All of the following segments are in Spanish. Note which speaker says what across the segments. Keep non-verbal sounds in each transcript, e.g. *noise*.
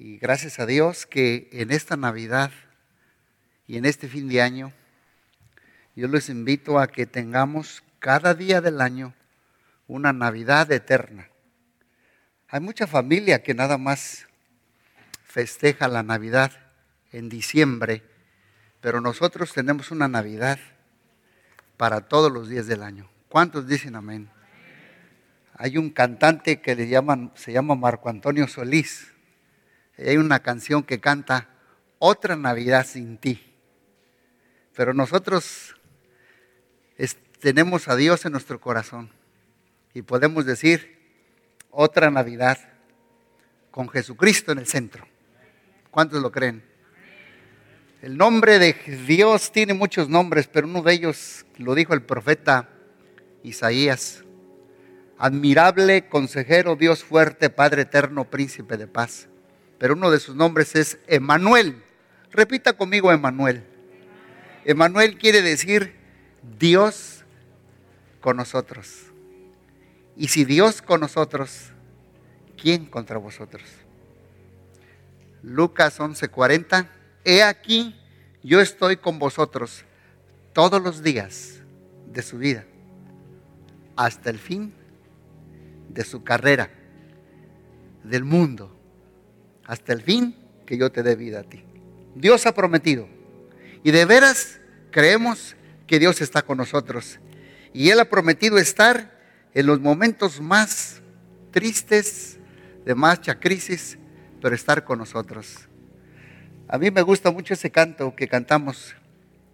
Speaker 1: Y gracias a Dios que en esta Navidad y en este fin de año, yo les invito a que tengamos cada día del año una Navidad eterna. Hay mucha familia que nada más festeja la Navidad en diciembre, pero nosotros tenemos una Navidad para todos los días del año. ¿Cuántos dicen amén? Hay un cantante que se llama Marco Antonio Solís. Hay una canción que canta Otra Navidad sin ti. Pero nosotros tenemos a Dios en nuestro corazón y podemos decir otra Navidad con Jesucristo en el centro. ¿Cuántos lo creen? El nombre de Dios tiene muchos nombres, pero uno de ellos lo dijo el profeta Isaías. Admirable, consejero, Dios fuerte, Padre eterno, príncipe de paz. Pero uno de sus nombres es Emanuel. Repita conmigo Emanuel. Emanuel quiere decir Dios con nosotros. Y si Dios con nosotros, ¿quién contra vosotros? Lucas 11:40, he aquí, yo estoy con vosotros todos los días de su vida, hasta el fin de su carrera, del mundo, hasta el fin que yo te dé vida a ti. Dios ha prometido. Y de veras creemos que Dios está con nosotros. Y Él ha prometido estar en los momentos más tristes, de más crisis, pero estar con nosotros. A mí me gusta mucho ese canto que cantamos,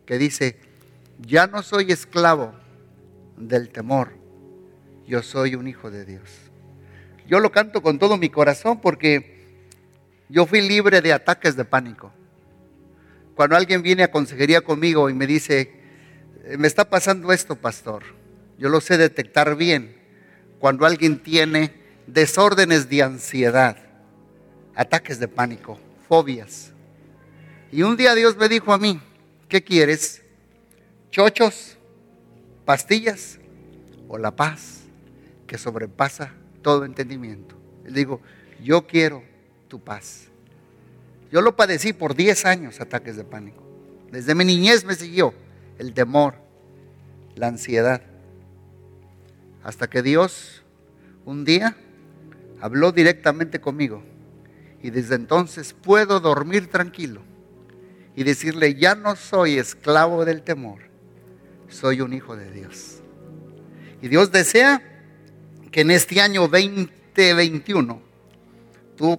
Speaker 1: que dice, ya no soy esclavo del temor, yo soy un hijo de Dios. Yo lo canto con todo mi corazón porque yo fui libre de ataques de pánico. Cuando alguien viene a consejería conmigo y me dice, me está pasando esto, pastor, yo lo sé detectar bien cuando alguien tiene desórdenes de ansiedad, ataques de pánico, fobias. Y un día Dios me dijo a mí, ¿qué quieres? ¿Chochos? ¿Pastillas? ¿O la paz que sobrepasa todo entendimiento? Le digo, yo quiero tu paz. Yo lo padecí por 10 años, ataques de pánico. Desde mi niñez me siguió el temor, la ansiedad. Hasta que Dios un día habló directamente conmigo. Y desde entonces puedo dormir tranquilo y decirle, ya no soy esclavo del temor, soy un hijo de Dios. Y Dios desea que en este año 2021 tú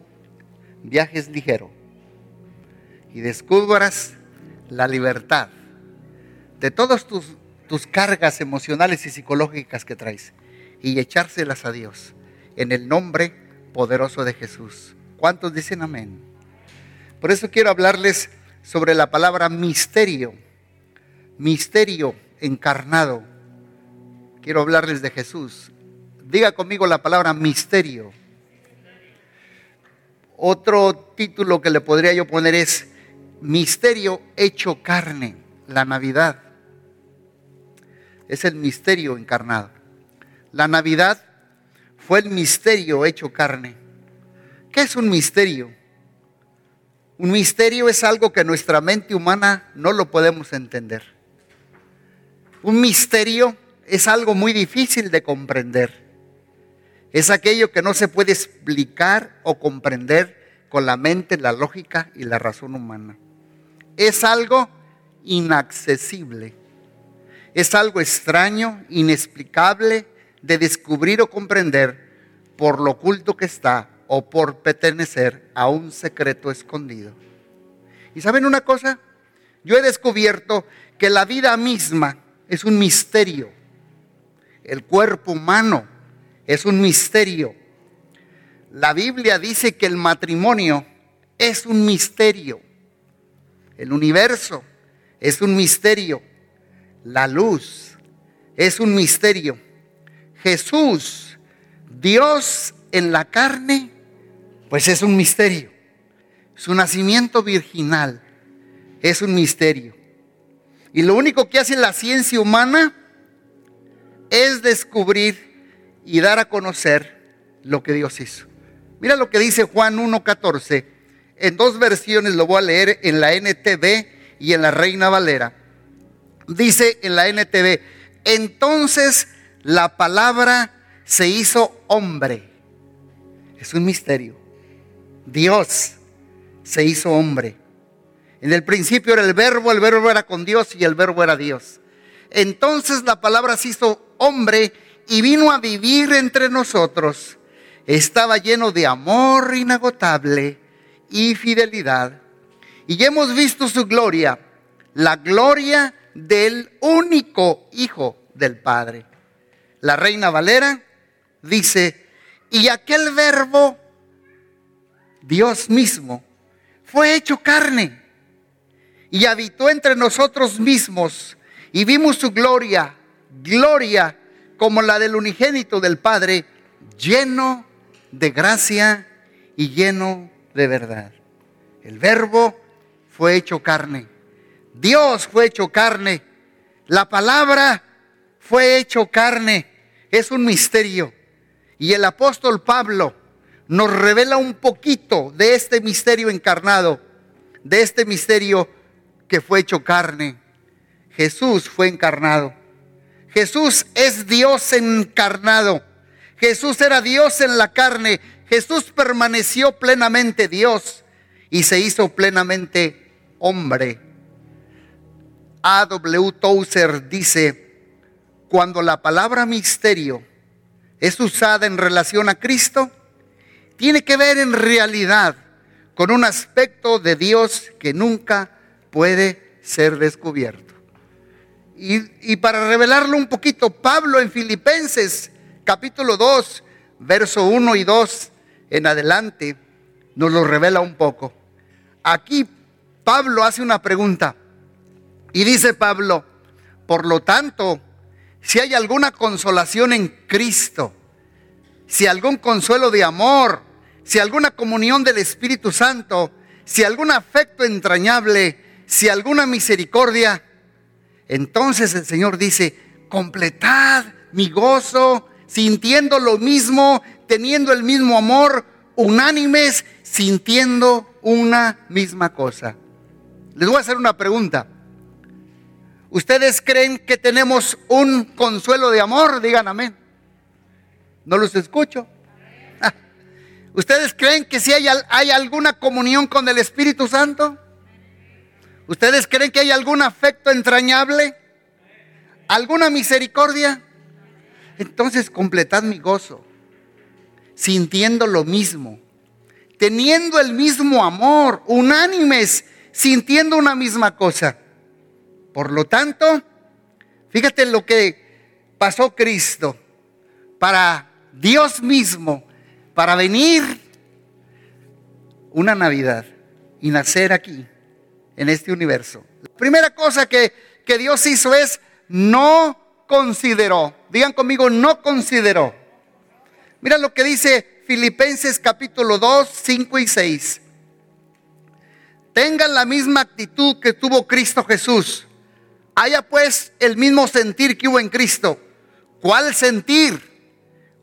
Speaker 1: viajes ligero y descubras la libertad de todas tus, tus cargas emocionales y psicológicas que traes y echárselas a Dios en el nombre poderoso de Jesús. ¿Cuántos dicen amén? Por eso quiero hablarles sobre la palabra misterio, misterio encarnado. Quiero hablarles de Jesús. Diga conmigo la palabra misterio. Otro título que le podría yo poner es Misterio hecho carne, la Navidad. Es el misterio encarnado. La Navidad fue el misterio hecho carne. ¿Qué es un misterio? Un misterio es algo que nuestra mente humana no lo podemos entender. Un misterio es algo muy difícil de comprender. Es aquello que no se puede explicar o comprender con la mente, la lógica y la razón humana. Es algo inaccesible. Es algo extraño, inexplicable, de descubrir o comprender por lo oculto que está o por pertenecer a un secreto escondido. ¿Y saben una cosa? Yo he descubierto que la vida misma es un misterio. El cuerpo humano es un misterio. La Biblia dice que el matrimonio es un misterio. El universo es un misterio. La luz es un misterio. Jesús, Dios en la carne, pues es un misterio. Su nacimiento virginal es un misterio. Y lo único que hace la ciencia humana es descubrir y dar a conocer lo que Dios hizo. Mira lo que dice Juan 1.14 En dos versiones lo voy a leer en la NTV y en la Reina Valera. Dice en la NTV, entonces la palabra se hizo hombre. Es un misterio. Dios se hizo hombre. En el principio era el verbo, el verbo era con Dios y el verbo era Dios. Entonces la palabra se hizo hombre y vino a vivir entre nosotros. Estaba lleno de amor inagotable y fidelidad. Y hemos visto su gloria, la gloria del único Hijo del Padre. La Reina Valera dice, y aquel verbo, Dios mismo, fue hecho carne y habitó entre nosotros mismos y vimos su gloria, gloria como la del unigénito del Padre, lleno de gracia y lleno de verdad. El verbo fue hecho carne. Dios fue hecho carne. La palabra fue hecho carne. Es un misterio. Y el apóstol Pablo nos revela un poquito de este misterio encarnado, de este misterio que fue hecho carne. Jesús fue encarnado. Jesús es Dios encarnado. Jesús era Dios en la carne. Jesús permaneció plenamente Dios y se hizo plenamente hombre. A. W. Tozer dice, cuando la palabra misterio es usada en relación a Cristo, tiene que ver en realidad con un aspecto de Dios que nunca puede ser descubierto. Y, para revelarlo un poquito, Pablo en Filipenses capítulo 2, verso 1 y 2 en adelante, nos lo revela un poco. Aquí Pablo hace una pregunta y dice Pablo, por lo tanto, si hay alguna consolación en Cristo, si algún consuelo de amor, si alguna comunión del Espíritu Santo, si algún afecto entrañable, si alguna misericordia, entonces el Señor dice, completad mi gozo, sintiendo lo mismo, teniendo el mismo amor, unánimes, sintiendo una misma cosa. Les voy a hacer una pregunta. ¿Ustedes creen que tenemos un consuelo de amor? Digan amén. No los escucho. ¿Ustedes creen que si hay, alguna comunión con el Espíritu Santo? ¿Ustedes creen que hay algún afecto entrañable? ¿Alguna misericordia? Entonces completad mi gozo, sintiendo lo mismo, teniendo el mismo amor, unánimes, sintiendo una misma cosa. Por lo tanto, fíjate lo que pasó Cristo para Dios mismo, para venir una Navidad y nacer aquí en este universo. La primera cosa que, que Dios hizo es no consideró. Digan conmigo, no consideró. Mira lo que dice Filipenses capítulo 2, 5 y 6. Tengan la misma actitud que tuvo Cristo Jesús. Haya pues el mismo sentir que hubo en Cristo. ¿Cuál sentir?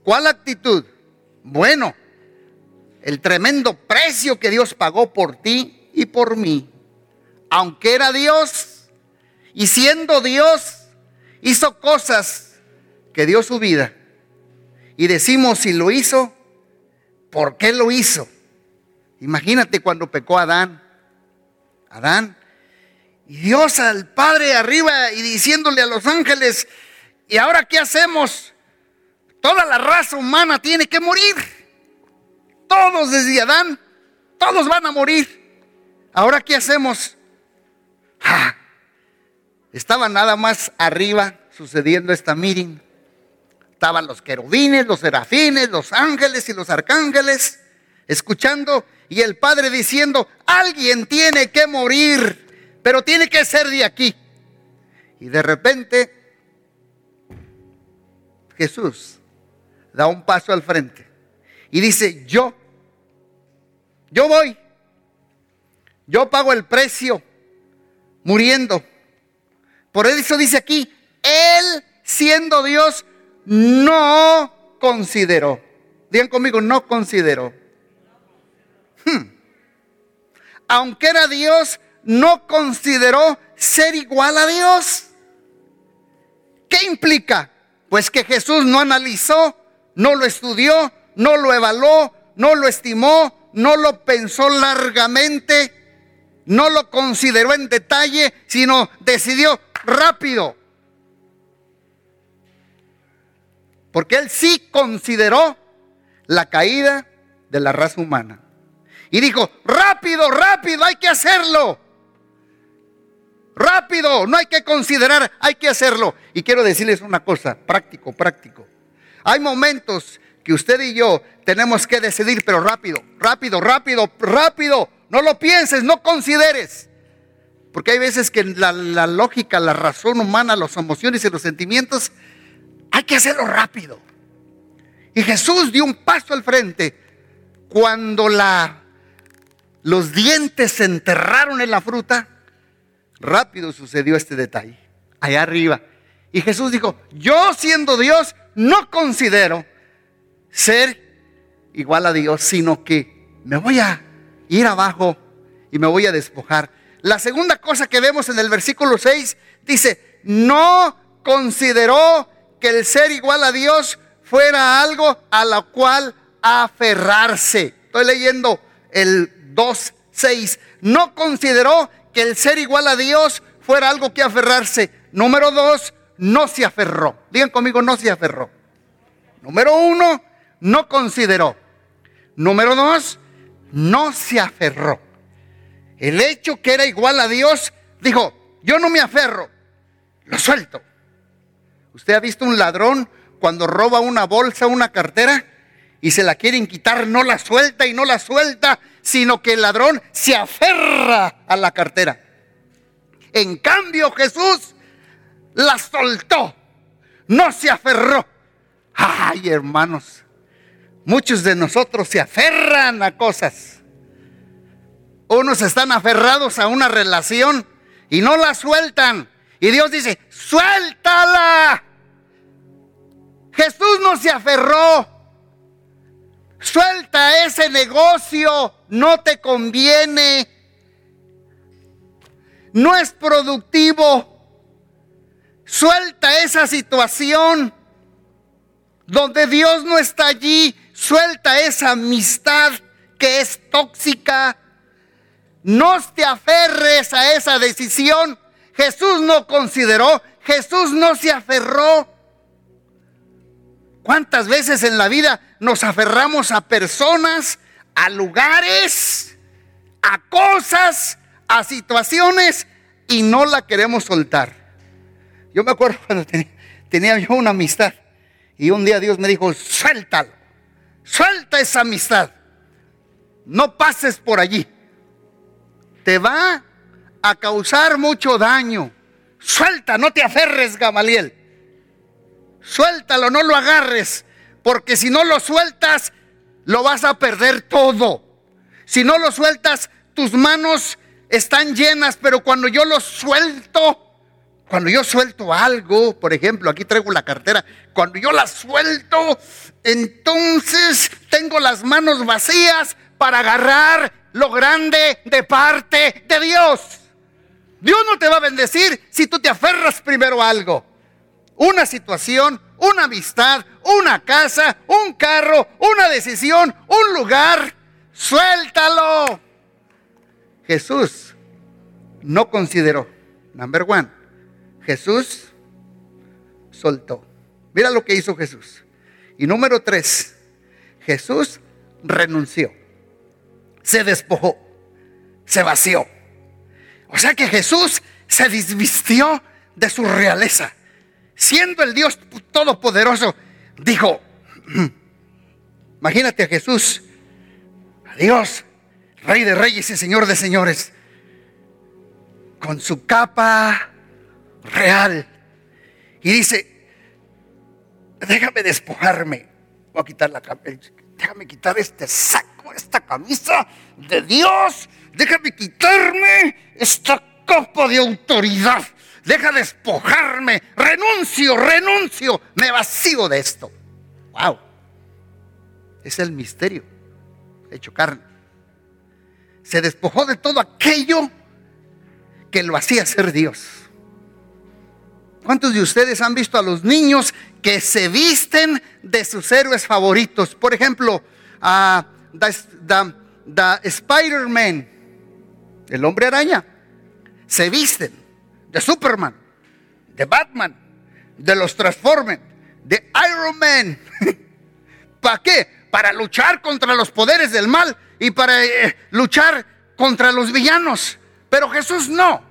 Speaker 1: ¿Cuál actitud? Bueno, el tremendo precio que Dios pagó por ti y por mí aunque era Dios y siendo Dios, hizo cosas que dio su vida. Y decimos, si lo hizo, ¿por qué lo hizo? Imagínate cuando pecó Adán. Adán. Y Dios al Padre arriba y diciéndole a los ángeles, ¿y ahora qué hacemos? Toda la raza humana tiene que morir. Todos desde Adán, todos van a morir. ¿Ahora qué hacemos? Estaba nada más arriba sucediendo esta meeting. Estaban los querubines, los serafines, los ángeles y los arcángeles escuchando y el Padre diciendo, alguien tiene que morir, pero tiene que ser de aquí. Y de repente Jesús da un paso al frente y dice, yo, yo voy, yo pago el precio muriendo. Por eso dice aquí, Él siendo Dios no consideró. Digan conmigo, no consideró. Hmm. aunque era Dios, no consideró ser igual a Dios. ¿Qué implica? Pues que Jesús no analizó, no lo estudió, no lo evaluó, no lo estimó, no lo pensó largamente, no lo consideró en detalle, sino decidió rápido. Porque él sí consideró la caída de la raza humana. Y dijo, rápido, rápido, hay que hacerlo. Rápido, no hay que considerar, hay que hacerlo. Y quiero decirles una cosa, práctico, práctico. Hay momentos que usted y yo tenemos que decidir, pero rápido, rápido, rápido, rápido. No lo pienses, no consideres. Porque hay veces que la, la lógica, la razón humana, las emociones y los sentimientos, hay que hacerlo rápido. Y Jesús dio un paso al frente cuando la los dientes se enterraron en la fruta, rápido sucedió este detalle, allá arriba. Y Jesús dijo, yo siendo Dios no considero ser igual a Dios, sino que me voy a ir abajo y me voy a despojar. La segunda cosa que vemos en el versículo 6 dice, no consideró que el ser igual a Dios fuera algo a lo cual aferrarse. Estoy leyendo el 2.6. No consideró que el ser igual a Dios fuera algo que aferrarse. Número dos, no se aferró. Digan conmigo, no se aferró. Número uno, no consideró. Número dos, no se aferró. El hecho que era igual a Dios, dijo, yo no me aferro, lo suelto. ¿Usted ha visto un ladrón cuando roba una bolsa, una cartera? y se la quieren quitar, no la suelta y no la suelta, sino que el ladrón se aferra a la cartera. En cambio Jesús la soltó, no se aferró. Ay, hermanos, muchos de nosotros se aferran a cosas. Unos están aferrados a una relación y no la sueltan. Y Dios dice, suéltala. Jesús no se aferró. Suelta ese negocio, no te conviene. No es productivo. Suelta esa situación donde Dios no está allí. Suelta esa amistad que es tóxica. No te aferres a esa decisión. Jesús no consideró, Jesús no se aferró. ¿Cuántas veces en la vida nos aferramos a personas, a lugares, a cosas, a situaciones y no la queremos soltar? Yo me acuerdo *laughs* cuando tenía, yo una amistad y un día Dios me dijo, suéltalo, suelta esa amistad, no pases por allí, te va a causar mucho daño, suelta, no te aferres, Gamaliel. Suéltalo, no lo agarres, porque si no lo sueltas, lo vas a perder todo. Si no lo sueltas, tus manos están llenas, pero cuando yo lo suelto, cuando yo suelto algo, por ejemplo, aquí traigo la cartera, cuando yo la suelto, entonces tengo las manos vacías para agarrar lo grande de parte de Dios. Dios no te va a bendecir si tú te aferras primero a algo una situación, una amistad, una casa, un carro, una decisión, un lugar. Suéltalo. Jesús no consideró. Number one. Jesús soltó. Mira lo que hizo Jesús. Y número tres. Jesús renunció. Se despojó. Se vació. O sea que Jesús se desvistió de su realeza siendo el Dios todopoderoso, dijo, imagínate a Jesús, a Dios, Rey de Reyes y Señor de Señores, con su capa real. Y dice, déjame despojarme, voy a quitar la déjame quitar este saco, esta camisa de Dios, déjame quitarme esta capa de autoridad deja despojarme, renuncio, renuncio, me vacío de esto. Wow, es el misterio hecho carne. Se despojó de todo aquello que lo hacía ser Dios. ¿Cuántos de ustedes han visto a los niños que se visten de sus héroes favoritos? Por ejemplo, a the, Spider-Man, el hombre araña, se visten de Superman, de Batman, de los Transformers, de Iron Man. *laughs* ¿Para qué? Para luchar contra los poderes del mal y para eh, luchar contra los villanos. Pero Jesús no.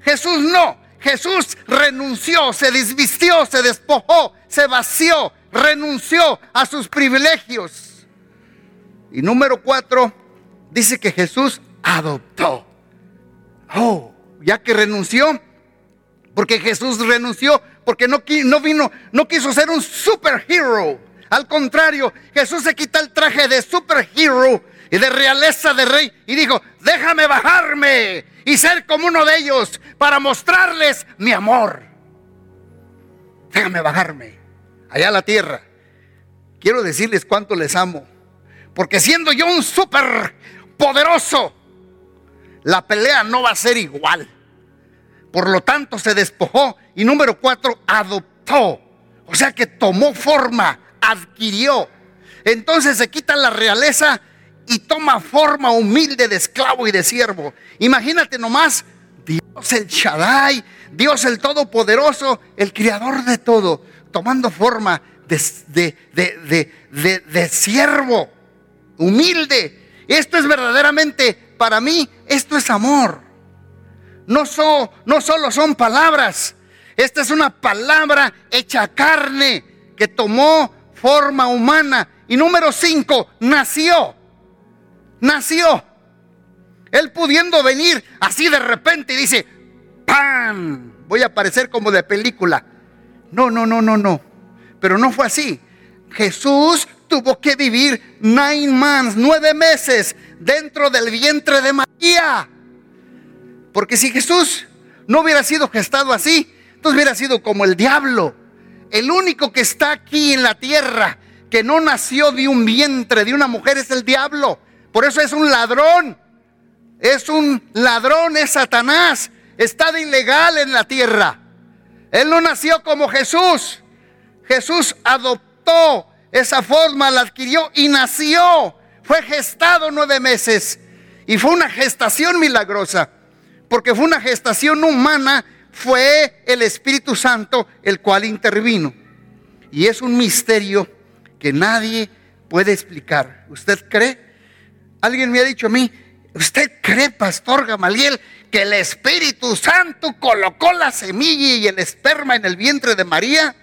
Speaker 1: Jesús no. Jesús renunció, se desvistió, se despojó, se vació, renunció a sus privilegios. Y número cuatro, dice que Jesús adoptó. Oh, ya que renunció, porque Jesús renunció, porque no, no vino, no quiso ser un superhero. Al contrario, Jesús se quita el traje de superhero y de realeza de rey y dijo, déjame bajarme y ser como uno de ellos para mostrarles mi amor. Déjame bajarme allá a la tierra. Quiero decirles cuánto les amo. Porque siendo yo un súper poderoso, la pelea no va a ser igual. Por lo tanto, se despojó. Y número cuatro, adoptó. O sea que tomó forma, adquirió. Entonces se quita la realeza y toma forma humilde de esclavo y de siervo. Imagínate nomás, Dios el Shaddai, Dios el Todopoderoso, el Creador de todo, tomando forma de, de, siervo, humilde. Esto es verdaderamente, para mí, esto es amor. No, no solo son palabras, esta es una palabra hecha carne que tomó forma humana. Y número cinco, nació nació. Él pudiendo venir así de repente y dice, ¡pam! Voy a aparecer como de película. No, no, no, no, no. Pero no fue así. Jesús tuvo que vivir nine months, nueve meses dentro del vientre de María. Porque si Jesús no hubiera sido gestado así, entonces hubiera sido como el diablo. El único que está aquí en la tierra que no nació de un vientre de una mujer es el diablo. Por eso es un ladrón. Es un ladrón, es Satanás. Está de ilegal en la tierra. Él no nació como Jesús. Jesús adoptó esa forma, la adquirió y nació. Fue gestado nueve meses. Y fue una gestación milagrosa. Porque fue una gestación humana. Fue el Espíritu Santo el cual intervino. Y es un misterio que nadie puede explicar. ¿Usted cree? Alguien me ha dicho a mí, ¿usted cree, Pastor Gamaliel, que el Espíritu Santo colocó la semilla y el esperma en el vientre de María?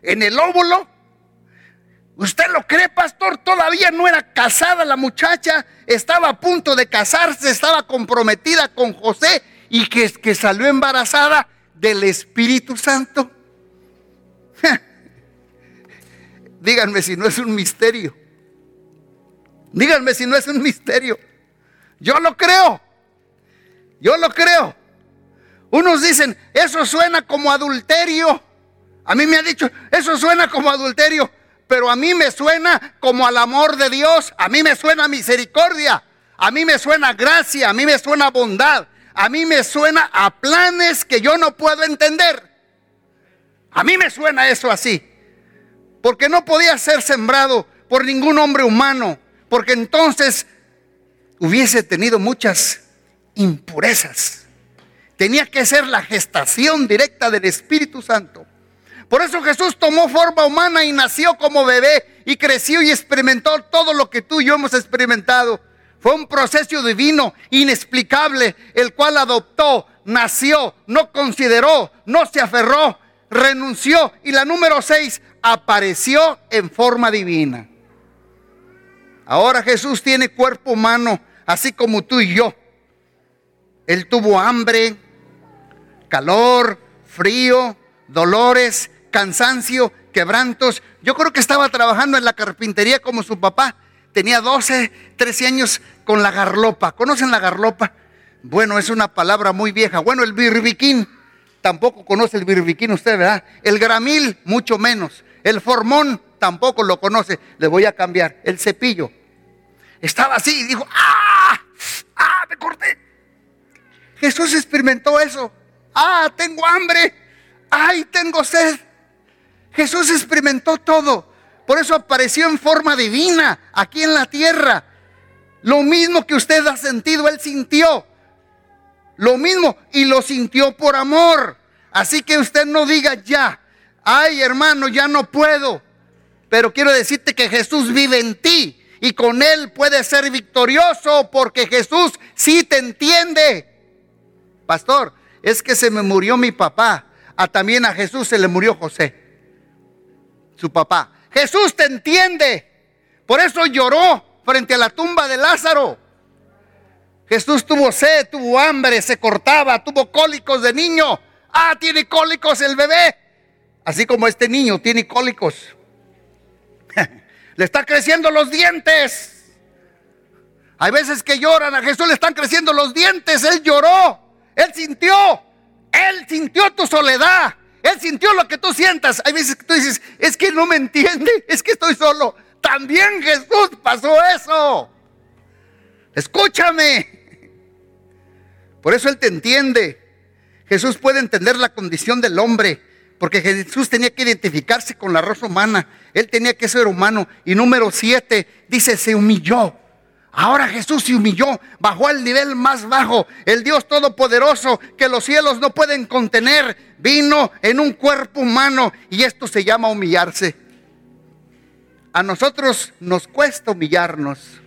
Speaker 1: ¿En el óvulo? ¿Usted lo cree, pastor? Todavía no era casada la muchacha, estaba a punto de casarse, estaba comprometida con José y que, que salió embarazada del Espíritu Santo. *laughs* Díganme si no es un misterio. Díganme si no es un misterio. Yo lo creo. Yo lo creo. Unos dicen, eso suena como adulterio. A mí me ha dicho, eso suena como adulterio. Pero a mí me suena como al amor de Dios. A mí me suena misericordia. A mí me suena gracia. A mí me suena bondad. A mí me suena a planes que yo no puedo entender. A mí me suena eso así. Porque no podía ser sembrado por ningún hombre humano porque entonces hubiese tenido muchas impurezas. Tenía que ser la gestación directa del Espíritu Santo. Por eso Jesús tomó forma humana y nació como bebé y creció y experimentó todo lo que tú y yo hemos experimentado. Fue un proceso divino, inexplicable, el cual adoptó, nació, no consideró, no se aferró, renunció y la número seis apareció en forma divina. Ahora Jesús tiene cuerpo humano, así como tú y yo. Él tuvo hambre, calor, frío, dolores, cansancio, quebrantos. Yo creo que estaba trabajando en la carpintería como su papá. Tenía 12, 13 años con la garlopa. ¿Conocen la garlopa? Bueno, es una palabra muy vieja. Bueno, el birbiquín. Tampoco conoce el birbiquín usted, ¿verdad? El gramil, mucho menos. El formón, tampoco lo conoce. Le voy a cambiar. El cepillo. Estaba así y dijo, ¡ah! Jesús experimentó eso. Ah, tengo hambre. Ay, tengo sed. Jesús experimentó todo. Por eso apareció en forma divina aquí en la tierra. Lo mismo que usted ha sentido, Él sintió. Lo mismo y lo sintió por amor. Así que usted no diga ya, ay hermano, ya no puedo. Pero quiero decirte que Jesús vive en ti y con Él puedes ser victorioso porque Jesús sí te entiende. Pastor, es que se me murió mi papá. A también a Jesús se le murió José, su papá. Jesús te entiende. Por eso lloró frente a la tumba de Lázaro. Jesús tuvo sed, tuvo hambre, se cortaba, tuvo cólicos de niño. Ah, tiene cólicos el bebé. Así como este niño tiene cólicos. Le están creciendo los dientes. Hay veces que lloran, a Jesús le están creciendo los dientes. Él lloró, él sintió, él sintió tu soledad. Él sintió lo que tú sientas. Hay veces que tú dices, es que no me entiende, es que estoy solo. También Jesús pasó eso. Escúchame. Por eso Él te entiende. Jesús puede entender la condición del hombre, porque Jesús tenía que identificarse con la raza humana. Él tenía que ser humano. Y número siete dice, se humilló. Ahora Jesús se humilló, bajó al nivel más bajo. El Dios Todopoderoso que los cielos no pueden contener, vino en un cuerpo humano y esto se llama humillarse. A nosotros nos cuesta humillarnos,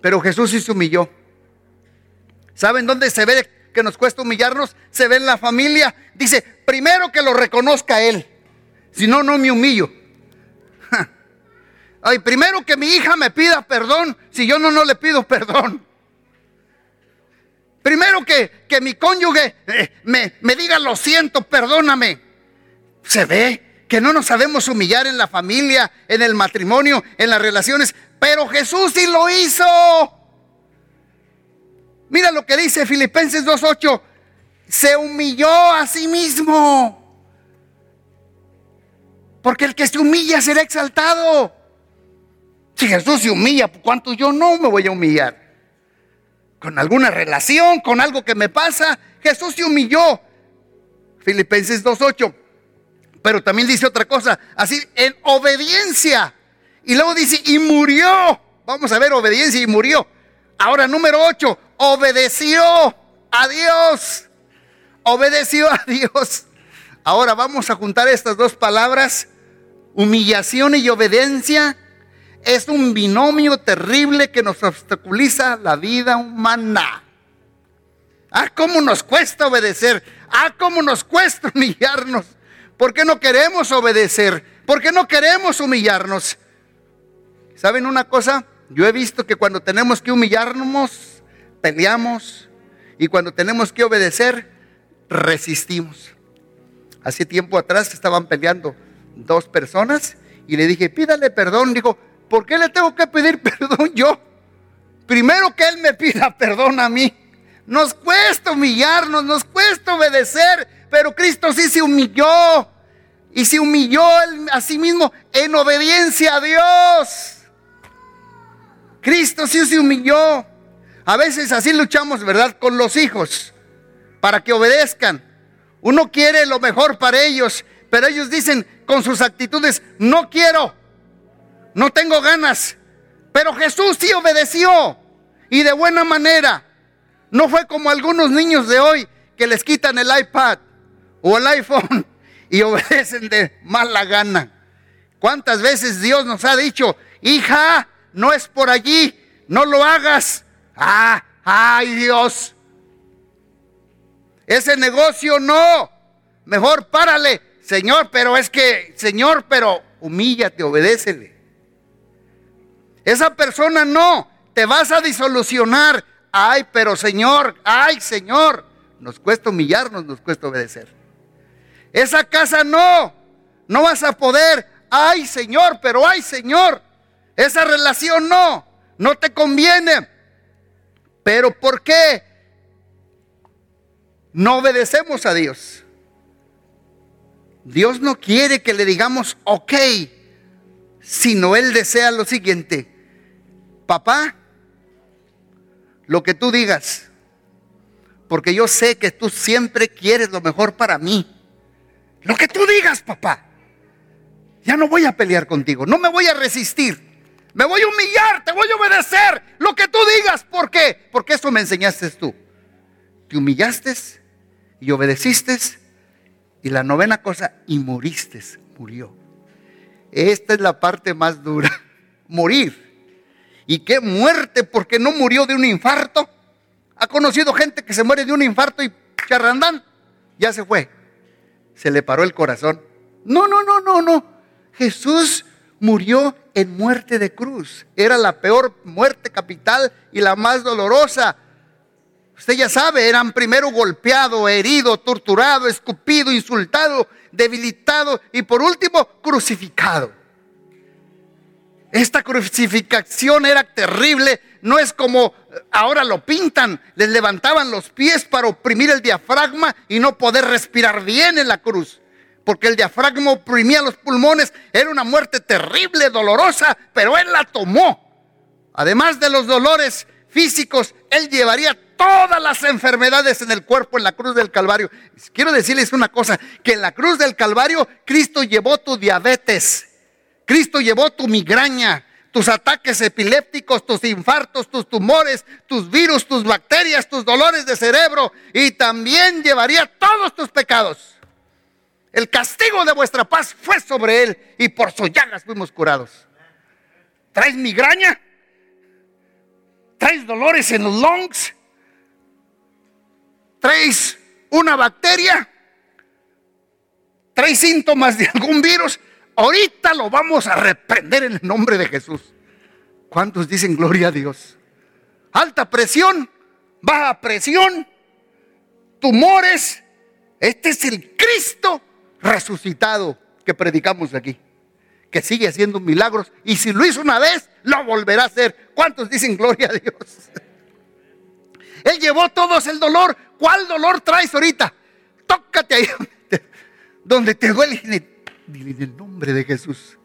Speaker 1: pero Jesús se humilló. ¿Saben dónde se ve que nos cuesta humillarnos? Se ve en la familia. Dice, primero que lo reconozca Él, si no, no me humillo. Ay, primero que mi hija me pida perdón si yo no, no le pido perdón. Primero que, que mi cónyuge eh, me, me diga lo siento, perdóname. Se ve que no nos sabemos humillar en la familia, en el matrimonio, en las relaciones, pero Jesús sí lo hizo. Mira lo que dice Filipenses 2.8. Se humilló a sí mismo. Porque el que se humilla será exaltado. Si Jesús se humilla, ¿cuánto yo no me voy a humillar? Con alguna relación, con algo que me pasa, Jesús se humilló. Filipenses 2.8. Pero también dice otra cosa, así en obediencia. Y luego dice, y murió. Vamos a ver, obediencia y murió. Ahora número 8, obedeció a Dios. Obedeció a Dios. Ahora vamos a juntar estas dos palabras, humillación y obediencia es un binomio terrible que nos obstaculiza la vida humana. Ah, cómo nos cuesta obedecer. Ah, cómo nos cuesta *laughs* humillarnos. ¿Por qué no queremos obedecer? ¿Por qué no queremos humillarnos? ¿Saben una cosa? Yo he visto que cuando tenemos que humillarnos, peleamos. Y cuando tenemos que obedecer, resistimos. Hace tiempo atrás estaban peleando dos personas y le dije, pídale perdón. Dijo, ¿por qué le tengo que pedir *laughs* perdón yo? Primero que Él me pida *laughs* perdón a mí. Nos cuesta humillarnos, nos cuesta obedecer, pero Cristo sí se humilló. Y se humilló a sí mismo en obediencia a Dios. Cristo sí se humilló. A veces así luchamos, ¿verdad? Con los hijos, para que obedezcan. Uno quiere lo mejor para ellos, pero ellos dicen con sus actitudes, no quiero no tengo ganas. Pero Jesús sí obedeció y de buena manera. No fue como algunos niños de hoy que les quitan el iPad o el iPhone *laughs* y obedecen de mala gana. ¿Cuántas veces Dios nos ha dicho, hija, no es por allí, no lo hagas? Ah, ay Dios. Ese negocio no. Mejor párale, Señor, pero es que, Señor, pero humíllate, obedécele. Esa persona no, te vas a disolucionar. Ay, pero Señor, ay, Señor, nos cuesta humillarnos, nos cuesta obedecer. Esa casa no, no vas a poder. Ay, Señor, pero ay, Señor, esa relación no, no te conviene. Pero ¿por qué no obedecemos a Dios? Dios no quiere que le digamos, ok, sino Él desea lo siguiente papá, lo que tú digas. porque yo sé que tú siempre quieres lo mejor para mí. Lo que tú digas, papá. Ya no voy a pelear contigo, no me voy a resistir. Me voy a humillar, te voy a obedecer lo que tú digas. ¿Por qué? Porque eso me enseñaste tú. Te humillaste y obedeciste. Y la novena cosa, y moriste, murió. Esta es la parte más dura, *laughs* morir. ¿Y qué muerte? Porque no murió de un infarto. ¿Ha conocido gente que se muere de un infarto y charrandán? Ya se fue. Se le paró el corazón. No, no, no, no, no. Jesús murió en muerte de cruz. Era la peor muerte capital y la más dolorosa. Usted ya sabe, eran primero golpeado, herido, torturado, escupido, insultado, debilitado y por último crucificado. Esta crucificación era terrible, no es como ahora lo pintan, les levantaban los pies para oprimir el diafragma y no poder respirar bien en la cruz porque el diafragma oprimía los pulmones, era una muerte terrible, dolorosa, pero Él la tomó. Además de los dolores físicos, Él llevaría todas las enfermedades en el cuerpo en la cruz del Calvario. Quiero decirles una cosa, que en la cruz del Calvario Cristo llevó tu diabetes, Cristo llevó tu migraña, tus ataques epilépticos, tus infartos, tus tumores, tus virus, tus bacterias, tus dolores de cerebro y también llevaría todos tus pecados. El castigo de vuestra paz fue sobre él y por sus llagas fuimos curados. ¿Traes migraña? ¿Traes dolores en los lungs? ¿Traes una bacteria? ¿Traes síntomas de algún virus? Ahorita lo vamos a reprender en el nombre de Jesús. ¿Cuántos dicen gloria a Dios? Alta presión, baja presión, tumores. Este es el Cristo resucitado que predicamos aquí, que sigue haciendo milagros y si lo hizo una vez, lo volverá a hacer. ¿Cuántos dicen gloria a Dios? *laughs* Él llevó todos el dolor. ¿Cuál dolor traes ahorita? Tócate ahí donde te duele. En el nombre de Jesús.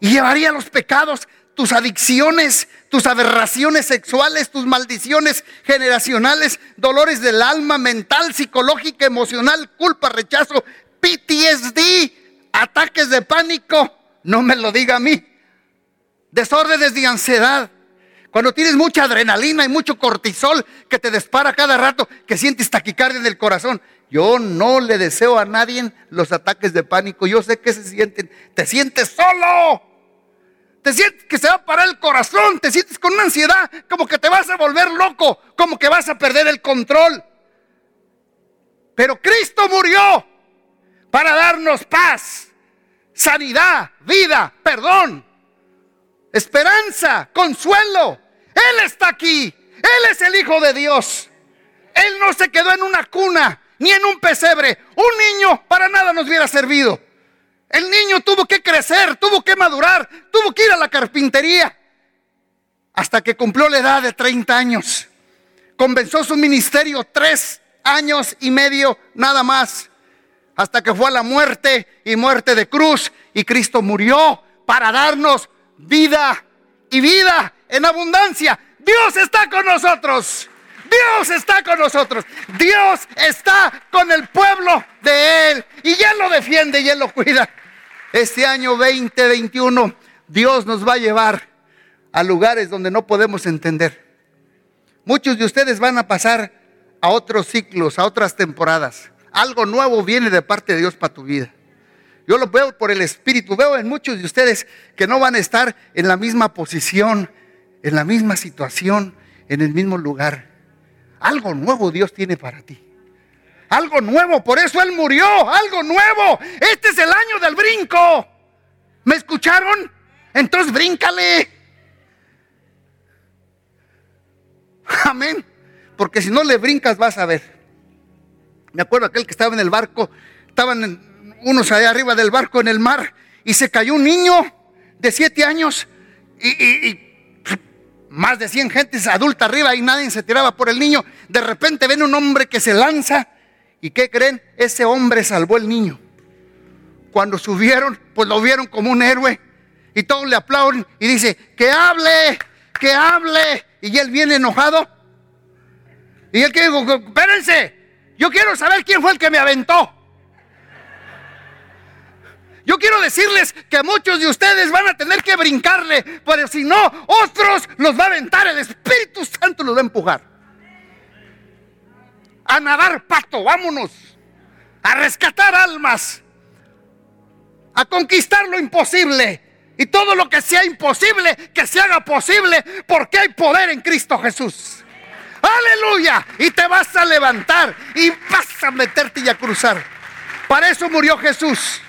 Speaker 1: Y llevaría los pecados tus adicciones, tus aberraciones sexuales, tus maldiciones generacionales, dolores del alma, mental, psicológica, emocional, culpa, rechazo, PTSD, ataques de pánico, no me lo diga a mí, desórdenes de ansiedad. Cuando tienes mucha adrenalina y mucho cortisol que te dispara cada rato, que sientes taquicardia en el corazón. Yo no le deseo a nadie los ataques de pánico. Yo sé que se sienten. Te sientes solo te sientes que se va a parar el corazón, te sientes con una ansiedad, como que te vas a volver loco, como que vas a perder el control. Pero Cristo murió para darnos paz, sanidad, vida, perdón, esperanza, consuelo. Él está aquí, Él es el Hijo de Dios. Él no se quedó en una cuna ni en un pesebre. Un niño para nada nos hubiera servido. El niño tuvo que crecer, tuvo que madurar, tuvo que ir a la carpintería hasta que cumplió la edad de 30 años. Comenzó su ministerio tres años y medio nada más, hasta que fue a la muerte y muerte de cruz y Cristo murió para darnos vida y vida en abundancia. Dios está con nosotros. Dios está con nosotros. Dios está con el pueblo de Él. Y Él lo defiende y Él lo cuida. Este año 2021 Dios nos va a llevar a lugares donde no podemos entender. Muchos de ustedes van a pasar a otros ciclos, a otras temporadas. Algo nuevo viene de parte de Dios para tu vida. Yo lo veo por el Espíritu. Veo en muchos de ustedes que no van a estar en la misma posición, en la misma situación, en el mismo lugar. Algo nuevo Dios tiene para ti. Algo nuevo, por eso Él murió, algo nuevo. Este es el año del brinco. ¿Me escucharon? Entonces bríncale. Amén. Porque si no le brincas vas a ver. Me acuerdo aquel que estaba en el barco, estaban unos allá arriba del barco en el mar y se cayó un niño de siete años y, y más de 100 gentes adulta arriba y nadie se tiraba por el niño. De repente ven un hombre que se lanza ¿Y qué creen? Ese hombre salvó el niño. Cuando subieron, pues lo vieron como un héroe. Y todos le aplauden y dice, que hable, que hable. Y él viene enojado. Y él que dijo, espérense, yo quiero saber quién fue el que me aventó. Yo quiero decirles que muchos de ustedes van a tener que brincarle, pero si no, otros los va a aventar, el Espíritu Santo los va a empujar. A nadar pato, vámonos. A rescatar almas. A conquistar lo imposible. Y todo lo que sea imposible, que se haga posible, porque hay poder en Cristo Jesús. Aleluya. Y te vas a levantar y vas a meterte y a cruzar. Para eso murió Jesús.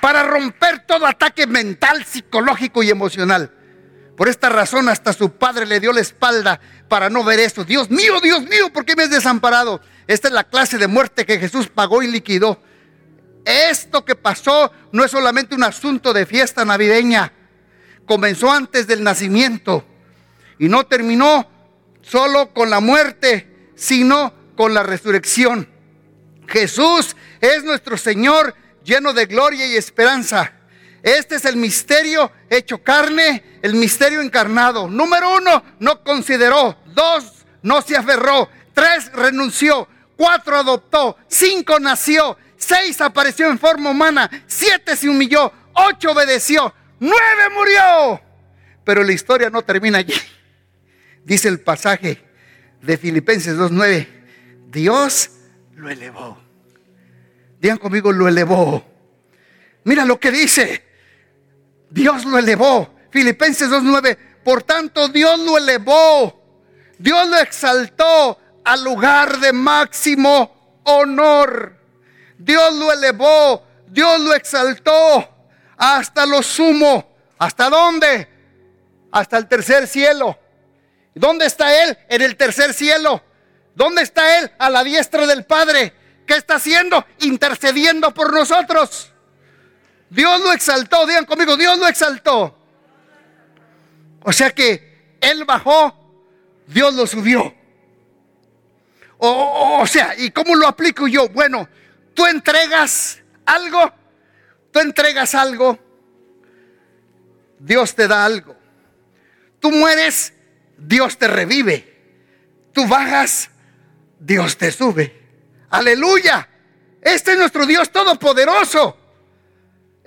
Speaker 1: Para romper todo ataque mental, psicológico y emocional. Por esta razón hasta su padre le dio la espalda para no ver esto. Dios mío, Dios mío, ¿por qué me has desamparado? Esta es la clase de muerte que Jesús pagó y liquidó. Esto que pasó no es solamente un asunto de fiesta navideña. Comenzó antes del nacimiento y no terminó solo con la muerte, sino con la resurrección. Jesús es nuestro Señor lleno de gloria y esperanza. Este es el misterio hecho carne, el misterio encarnado. Número uno, no consideró. Dos, no se aferró. Tres, renunció. Cuatro, adoptó. Cinco, nació. Seis, apareció en forma humana. Siete, se humilló. Ocho, obedeció. Nueve, murió. Pero la historia no termina allí. Dice el pasaje de Filipenses 2.9, Dios lo elevó. Digan conmigo, lo elevó. Mira lo que dice. Dios lo elevó. Filipenses 2.9, por tanto Dios lo elevó. Dios lo exaltó al lugar de máximo honor. Dios lo elevó. Dios lo exaltó hasta lo sumo. ¿Hasta dónde? Hasta el tercer cielo. ¿Dónde está Él? En el tercer cielo. ¿Dónde está Él? A la diestra del Padre. ¿Qué está haciendo? Intercediendo por nosotros. Dios lo exaltó, digan conmigo, Dios lo exaltó. O sea que Él bajó, Dios lo subió. O, sea, ¿y cómo lo aplico yo? Bueno, tú entregas algo, tú entregas algo, Dios te da algo. Tú mueres, Dios te revive. Tú bajas, Dios te sube. Aleluya. Este es nuestro Dios todopoderoso.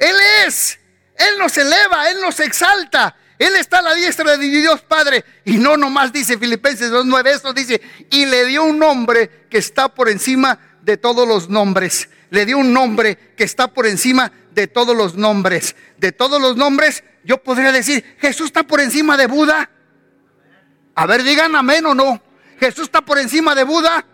Speaker 1: Él es. Él nos eleva, Él nos exalta. Él está a la diestra de Dios Padre. Y no nomás dice Filipenses 2.9, eso dice, y le dio un nombre que está por encima de todos los nombres. Le dio un nombre que está por encima de todos los nombres. De todos los nombres, yo podría decir, Jesús está por encima de Buda. A ver, digan amén o no. Jesús está por encima de Buda.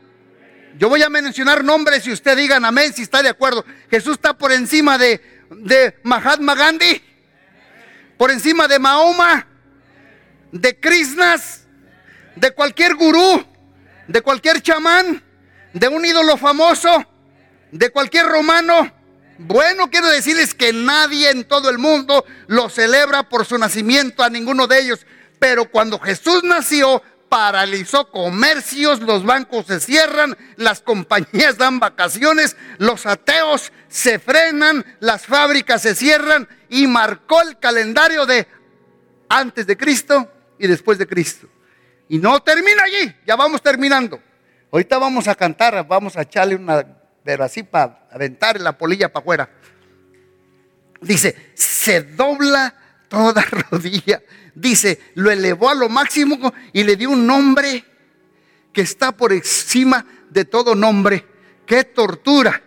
Speaker 1: Yo voy a mencionar nombres y usted digan amén si está de acuerdo. Jesús está por encima de, de Mahatma Gandhi, por encima de Mahoma, de Krishnas, de cualquier gurú, de cualquier chamán, de un ídolo famoso, de cualquier romano. Bueno, quiero decirles que nadie en todo el mundo lo celebra por su nacimiento, a ninguno de ellos. Pero cuando Jesús nació, paralizó comercios, los bancos se cierran, las compañías dan vacaciones, los ateos se frenan, las fábricas se cierran y marcó el calendario de antes de Cristo y después de Cristo. Y no termina allí, ya vamos terminando. Ahorita vamos a cantar, vamos a echarle una, pero para aventar la polilla para afuera. Dice, se dobla toda *laughs* rodilla dice, lo elevó a lo máximo y le dio un nombre que está por encima de todo nombre. ¡Qué tortura!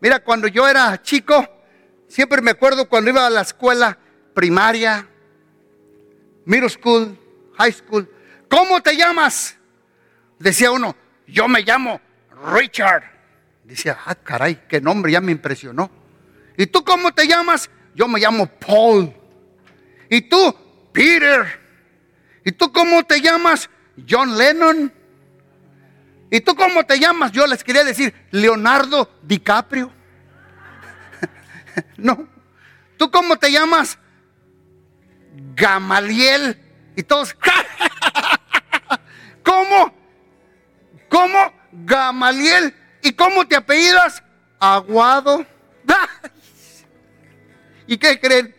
Speaker 1: Mira, cuando yo era chico, siempre me acuerdo cuando iba a la escuela primaria, middle school, high school. ¿Cómo te llamas? Decía uno, yo me llamo Richard. Decía, ah, caray, qué nombre, ya me impresionó. ¿Y tú cómo te llamas? Yo me llamo Paul. ¿Y tú? Peter. ¿Y tú cómo te llamas? John Lennon. ¿Y tú cómo te llamas? Yo les quería decir Leonardo DiCaprio. *laughs* no. ¿Tú cómo te llamas? Gamaliel. Y todos, *laughs* ¿cómo? ¿Cómo? Gamaliel. ¿Y cómo te apellidas? Aguado. *laughs* ¿Y qué creen?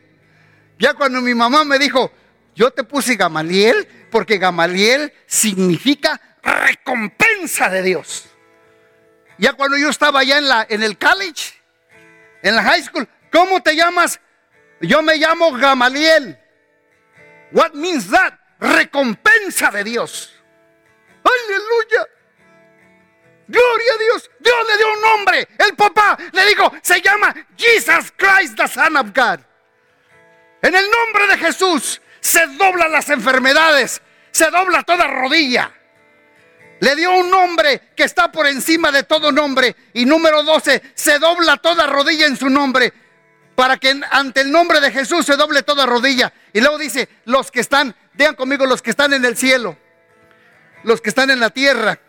Speaker 1: Ya cuando mi mamá me dijo, yo te puse Gamaliel porque Gamaliel significa recompensa de Dios. Ya cuando yo estaba allá en, la, en el college, en la high school, ¿cómo te llamas? Yo me llamo Gamaliel. What means that? Recompensa de Dios. Aleluya. Gloria a Dios. Dios le dio un nombre. El papá le dijo, se llama Jesus Christ, the Son of God. En el nombre de Jesús se doblan las enfermedades, se dobla toda rodilla. Le dio un nombre que está por encima de todo nombre. Y número 12, se dobla toda rodilla en su nombre. Para que ante el nombre de Jesús se doble toda rodilla. Y luego dice, los que están, vean conmigo, los que están en el cielo, los que están en la tierra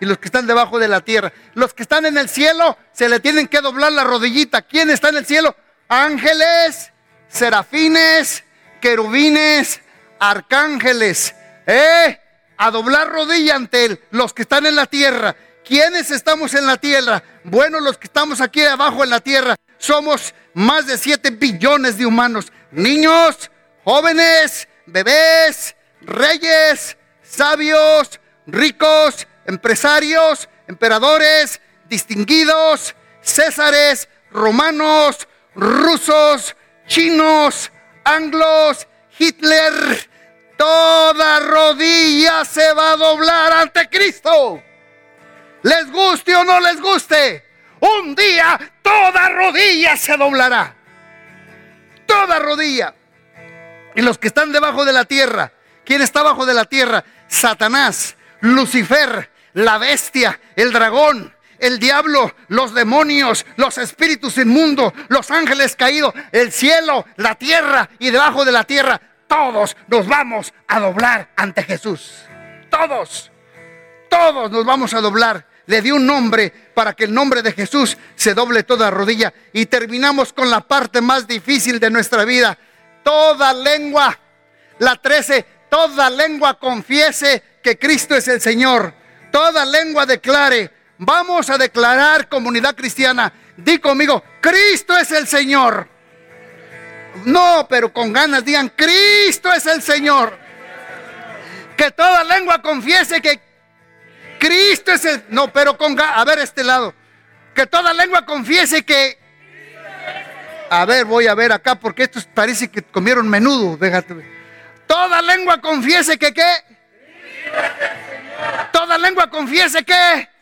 Speaker 1: y los que están debajo de la tierra. Los que están en el cielo se le tienen que doblar la rodillita. ¿Quién está en el cielo? Ángeles, serafines, querubines, arcángeles. ¿Eh? A doblar rodilla ante él, los que están en la tierra. ¿Quiénes estamos en la tierra? Bueno, los que estamos aquí abajo en la tierra. Somos más de 7 billones de humanos. Niños, jóvenes, bebés, reyes, sabios, ricos, empresarios, emperadores, distinguidos, césares, romanos, rusos, chinos, anglos, Hitler, toda rodilla se va a doblar ante Cristo. Les guste o no les guste, un día toda rodilla se doblará. Toda rodilla. Y los que están debajo de la tierra, ¿quién está bajo de la tierra? Satanás, Lucifer, la bestia, el dragón, el diablo, los demonios, los espíritus inmundos, los ángeles caídos, el cielo, la tierra y debajo de la tierra, todos nos vamos a doblar ante Jesús. Todos, todos nos vamos a doblar. Le dio un nombre para que el nombre de Jesús se doble toda rodilla. Y terminamos con la parte más difícil de nuestra vida. Toda lengua, la 13, toda lengua confiese que Cristo es el Señor. Toda lengua declare Vamos a declarar comunidad cristiana. Di conmigo, Cristo es el Señor. No, pero con ganas digan, Cristo es el Señor. Que toda lengua confiese que Cristo es el... No, pero con... A ver este lado. Que toda lengua confiese que... A ver, voy a ver acá porque esto parece que comieron menudo. Déjate. Toda lengua confiese que qué. Toda lengua confiese que...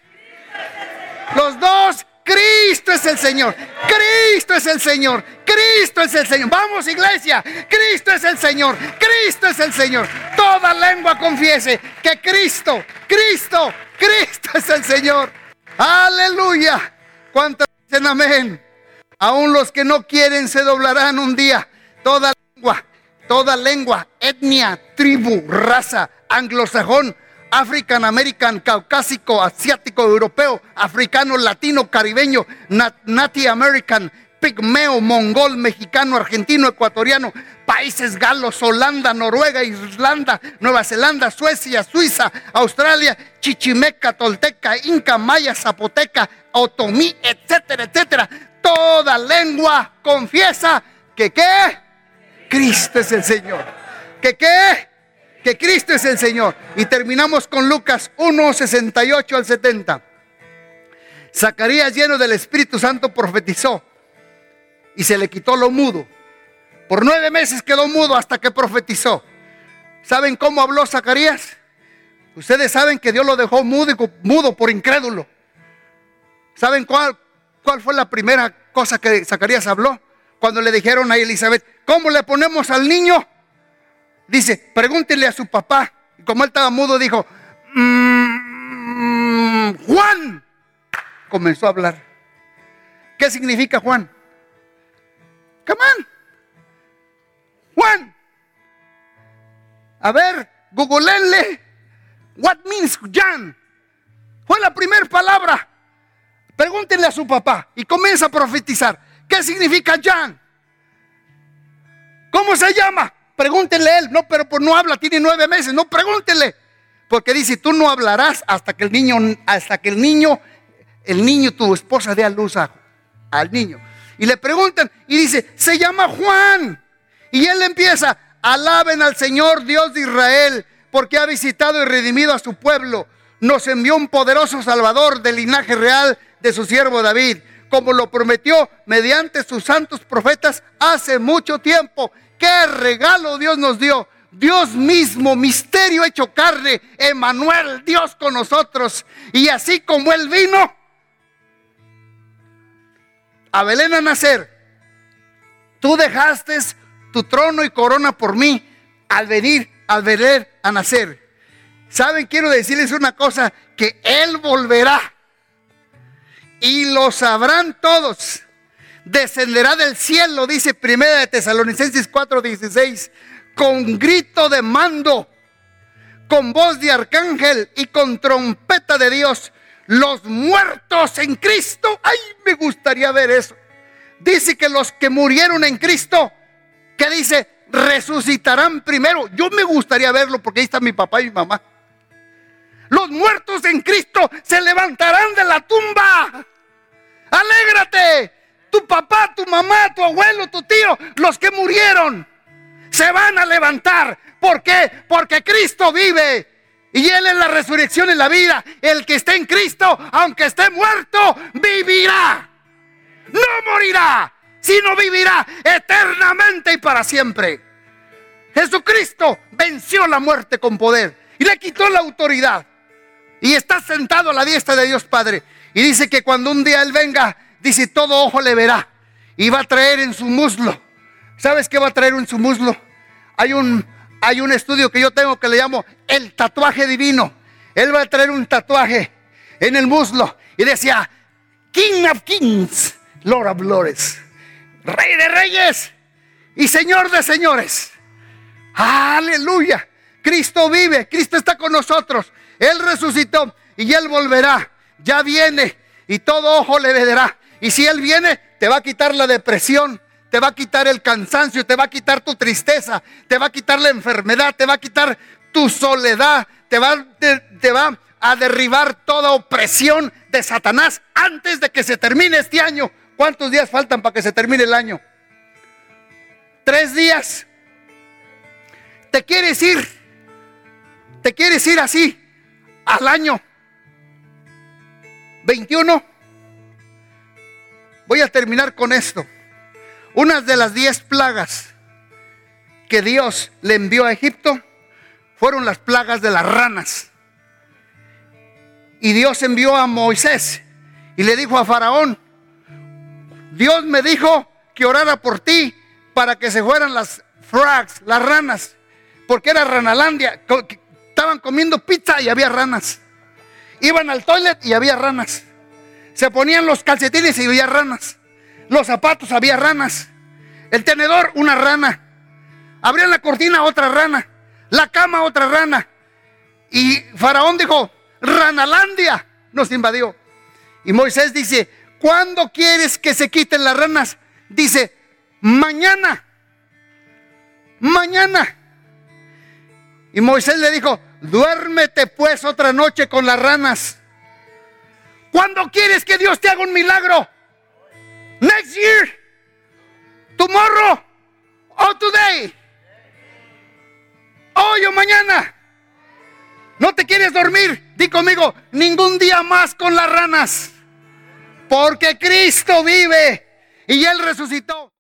Speaker 1: Los dos, Cristo es el Señor. Cristo es el Señor. Cristo es el Señor. Vamos iglesia. Cristo es el Señor. Cristo es el Señor. Toda lengua confiese que Cristo, Cristo, Cristo es el Señor. Aleluya. ¿Cuántos dicen amén? Aún los que no quieren se doblarán un día. Toda lengua, toda lengua, etnia, tribu, raza, anglosajón, African American, caucásico, asiático, europeo, africano, latino, caribeño, Nati American, pigmeo, mongol, mexicano, argentino, ecuatoriano, países galos, Holanda, Noruega, Islanda, Nueva Zelanda, Suecia, Suiza, Australia, chichimeca, tolteca, inca, maya, zapoteca, otomí, etcétera, etcétera. Toda lengua confiesa que qué? Cristo es el Señor. ¿Que qué? Que Cristo es el Señor. Y terminamos con Lucas 1, 68 al 70. Zacarías lleno del Espíritu Santo profetizó y se le quitó lo mudo. Por nueve meses quedó mudo hasta que profetizó. ¿Saben cómo habló Zacarías? Ustedes saben que Dios lo dejó mudo, mudo por incrédulo. ¿Saben cuál, cuál fue la primera cosa que Zacarías habló? Cuando le dijeron a Elizabeth, ¿cómo le ponemos al niño? Dice, pregúntele a su papá. Y como él estaba mudo, dijo, mm, Juan. Comenzó a hablar. ¿Qué significa Juan? Come on. Juan. A ver, googleenle. What means Jan? Fue la primera palabra. Pregúntenle a su papá y comienza a profetizar. ¿Qué significa Jan? ¿Cómo se llama? Pregúntenle a él. No, pero pues no habla, tiene nueve meses. No, pregúntenle. Porque dice, tú no hablarás hasta que el niño, hasta que el niño, el niño, tu esposa dé a luz al niño. Y le preguntan y dice, se llama Juan. Y él empieza, alaben al Señor Dios de Israel, porque ha visitado y redimido a su pueblo. nos envió un poderoso Salvador del linaje real de su siervo David, como lo prometió mediante sus santos profetas hace mucho tiempo. ¡Qué regalo Dios nos dio! Dios mismo, misterio hecho carne, Emanuel, Dios con nosotros. Y así como Él vino a Belén a nacer, tú dejaste tu trono y corona por mí al venir, al Belén a nacer. Saben, quiero decirles una cosa, que Él volverá y lo sabrán todos. Descenderá del cielo, dice Primera de Tesalonicenses 4:16 con grito de mando, con voz de arcángel y con trompeta de Dios. Los muertos en Cristo, ay, me gustaría ver eso. Dice que los que murieron en Cristo, que dice, resucitarán primero. Yo me gustaría verlo porque ahí está mi papá y mi mamá. Los muertos en Cristo se levantarán de la tumba. Alégrate. Tu papá, tu mamá, tu abuelo, tu tío, los que murieron se van a levantar. ¿Por qué? Porque Cristo vive. Y Él es la resurrección y la vida. El que esté en Cristo, aunque esté muerto, vivirá. No morirá, sino vivirá eternamente y para siempre. Jesucristo venció la muerte con poder y le quitó la autoridad. Y está sentado a la diestra de Dios Padre. Y dice que cuando un día Él venga, dice, todo ojo le verá. Y va a traer en su muslo ¿Sabes qué va a traer en su muslo? Hay un, hay un estudio que yo tengo que le llamo el tatuaje divino. Él va a traer un tatuaje en el muslo y decía, King of Kings, Lord of Lords, Rey de Reyes y Señor de Señores. Aleluya. Cristo vive, Cristo está con nosotros. Él resucitó y Él volverá. Ya viene y todo ojo le verá. Y si Él viene, te va a quitar la depresión, te va a quitar el cansancio, te va a quitar tu tristeza, te va a quitar la enfermedad, te va a quitar tu soledad, te va, a derribar toda opresión de Satanás antes de que se termine este año. ¿Cuántos días faltan para que se termine el año? Tres días. ¿Te quieres ir? ¿Te quieres ir así al año 21? A terminar con esto. Una de las diez plagas que Dios le envió a Egipto fueron las plagas de las ranas. Y Dios envió a Moisés y le dijo a Faraón, Dios me dijo que orara por ti para que se fueran las frogs, las ranas, porque era ranalandia. Estaban comiendo pizza y había ranas. Iban al toilet y había ranas. Se ponían los calcetines y había ranas. Los zapatos había ranas. El tenedor, una rana. Abrían la cortina, otra rana. La cama, otra rana. Y Faraón dijo, Ranalandia nos invadió. Y Moisés dice, ¿cuándo quieres que se quiten las ranas? Dice, mañana. Mañana. Y Moisés le dijo, duérmete pues otra noche con las ranas. ¿Cuándo quieres que Dios te haga un milagro? Next year. Tomorrow. O today. Hoy o mañana. ¿No te quieres dormir? Di conmigo, ningún día más con las ranas. Porque Cristo vive y Él resucitó.